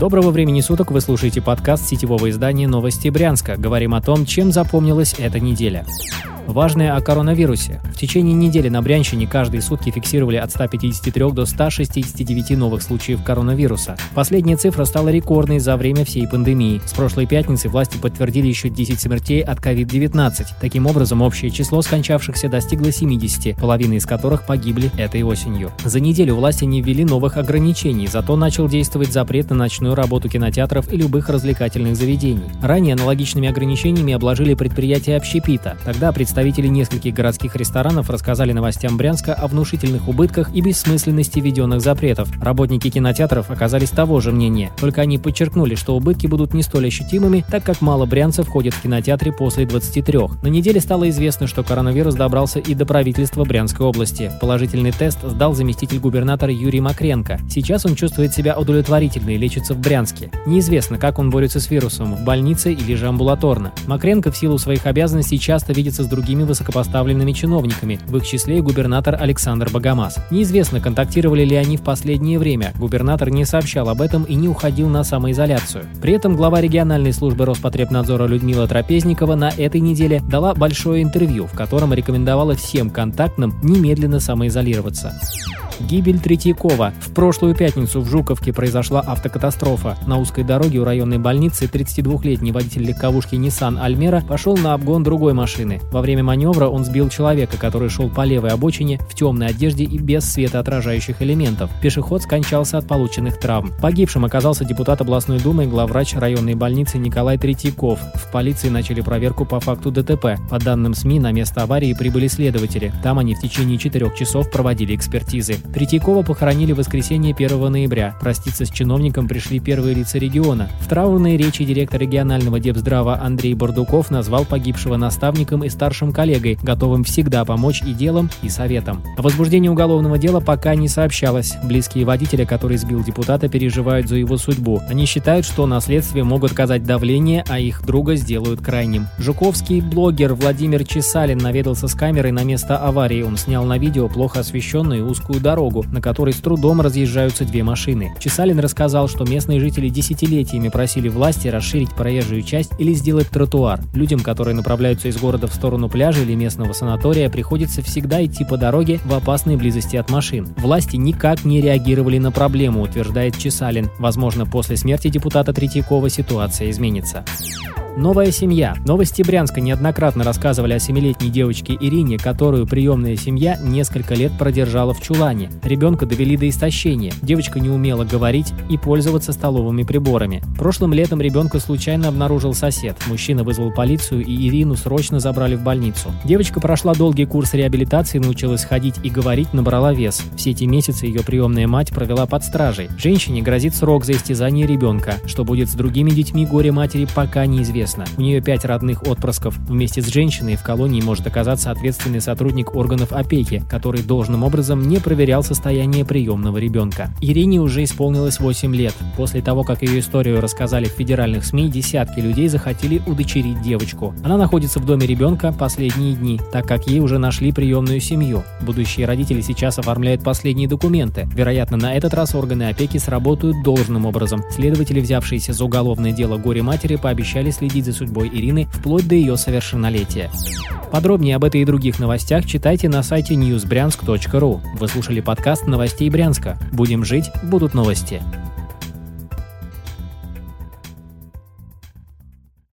Доброго времени суток, вы слушаете подкаст сетевого издания «Новости Брянска». Говорим о том, чем запомнилась эта неделя. Важное о коронавирусе. В течение недели на Брянщине каждые сутки фиксировали от 153 до 169 новых случаев коронавируса. Последняя цифра стала рекордной за время всей пандемии. С прошлой пятницы власти подтвердили еще 10 смертей от COVID-19. Таким образом, общее число скончавшихся достигло 70, половина из которых погибли этой осенью. За неделю власти не ввели новых ограничений, зато начал действовать запрет на ночную работу кинотеатров и любых развлекательных заведений. Ранее аналогичными ограничениями обложили предприятия общепита. Тогда представители Представители нескольких городских ресторанов рассказали новостям Брянска о внушительных убытках и бессмысленности введенных запретов. Работники кинотеатров оказались того же мнения, только они подчеркнули, что убытки будут не столь ощутимыми, так как мало брянцев ходят в кинотеатре после 23. На неделе стало известно, что коронавирус добрался и до правительства Брянской области. Положительный тест сдал заместитель губернатора Юрий Макренко. Сейчас он чувствует себя удовлетворительно и лечится в Брянске. Неизвестно, как он борется с вирусом, в больнице или же амбулаторно. Макренко в силу своих обязанностей часто видится с другими другими высокопоставленными чиновниками, в их числе и губернатор Александр Богомаз. Неизвестно, контактировали ли они в последнее время. Губернатор не сообщал об этом и не уходил на самоизоляцию. При этом глава региональной службы Роспотребнадзора Людмила Трапезникова на этой неделе дала большое интервью, в котором рекомендовала всем контактным немедленно самоизолироваться. Гибель Третьякова. В прошлую пятницу в Жуковке произошла автокатастрофа. На узкой дороге у районной больницы 32-летний водитель легковушки Nissan Альмера пошел на обгон другой машины. Во время маневра он сбил человека, который шел по левой обочине в темной одежде и без светоотражающих элементов. Пешеход скончался от полученных травм. Погибшим оказался депутат областной думы и главврач районной больницы Николай Третьяков. В полиции начали проверку по факту ДТП. По данным СМИ, на место аварии прибыли следователи. Там они в течение четырех часов проводили экспертизы. Третьякова похоронили в воскресенье 1 ноября. Проститься с чиновником пришли первые лица региона. В траурной речи директор регионального Депздрава Андрей Бардуков назвал погибшего наставником и старшим коллегой, готовым всегда помочь и делом, и советом. О возбуждении уголовного дела пока не сообщалось. Близкие водителя, который сбил депутата, переживают за его судьбу. Они считают, что на следствие могут оказать давление, а их друга сделают крайним. Жуковский блогер Владимир Чесалин наведался с камерой на место аварии. Он снял на видео плохо освещенную узкую дорогу дорогу, на которой с трудом разъезжаются две машины. Чесалин рассказал, что местные жители десятилетиями просили власти расширить проезжую часть или сделать тротуар. Людям, которые направляются из города в сторону пляжа или местного санатория, приходится всегда идти по дороге в опасной близости от машин. Власти никак не реагировали на проблему, утверждает Чесалин. Возможно, после смерти депутата Третьякова ситуация изменится. Новая семья. Новости Брянска неоднократно рассказывали о семилетней девочке Ирине, которую приемная семья несколько лет продержала в чулане. Ребенка довели до истощения. Девочка не умела говорить и пользоваться столовыми приборами. Прошлым летом ребенка случайно обнаружил сосед. Мужчина вызвал полицию и Ирину срочно забрали в больницу. Девочка прошла долгий курс реабилитации, научилась ходить и говорить, набрала вес. Все эти месяцы ее приемная мать провела под стражей. Женщине грозит срок за истязание ребенка. Что будет с другими детьми горе матери, пока неизвестно известно. У нее пять родных отпрысков. Вместе с женщиной в колонии может оказаться ответственный сотрудник органов опеки, который должным образом не проверял состояние приемного ребенка. Ирине уже исполнилось 8 лет. После того, как ее историю рассказали в федеральных СМИ, десятки людей захотели удочерить девочку. Она находится в доме ребенка последние дни, так как ей уже нашли приемную семью. Будущие родители сейчас оформляют последние документы. Вероятно, на этот раз органы опеки сработают должным образом. Следователи, взявшиеся за уголовное дело горе-матери, пообещали следить следить за судьбой Ирины вплоть до ее совершеннолетия. Подробнее об этой и других новостях читайте на сайте newsbryansk.ru. Вы слушали подкаст новостей Брянска. Будем жить, будут новости.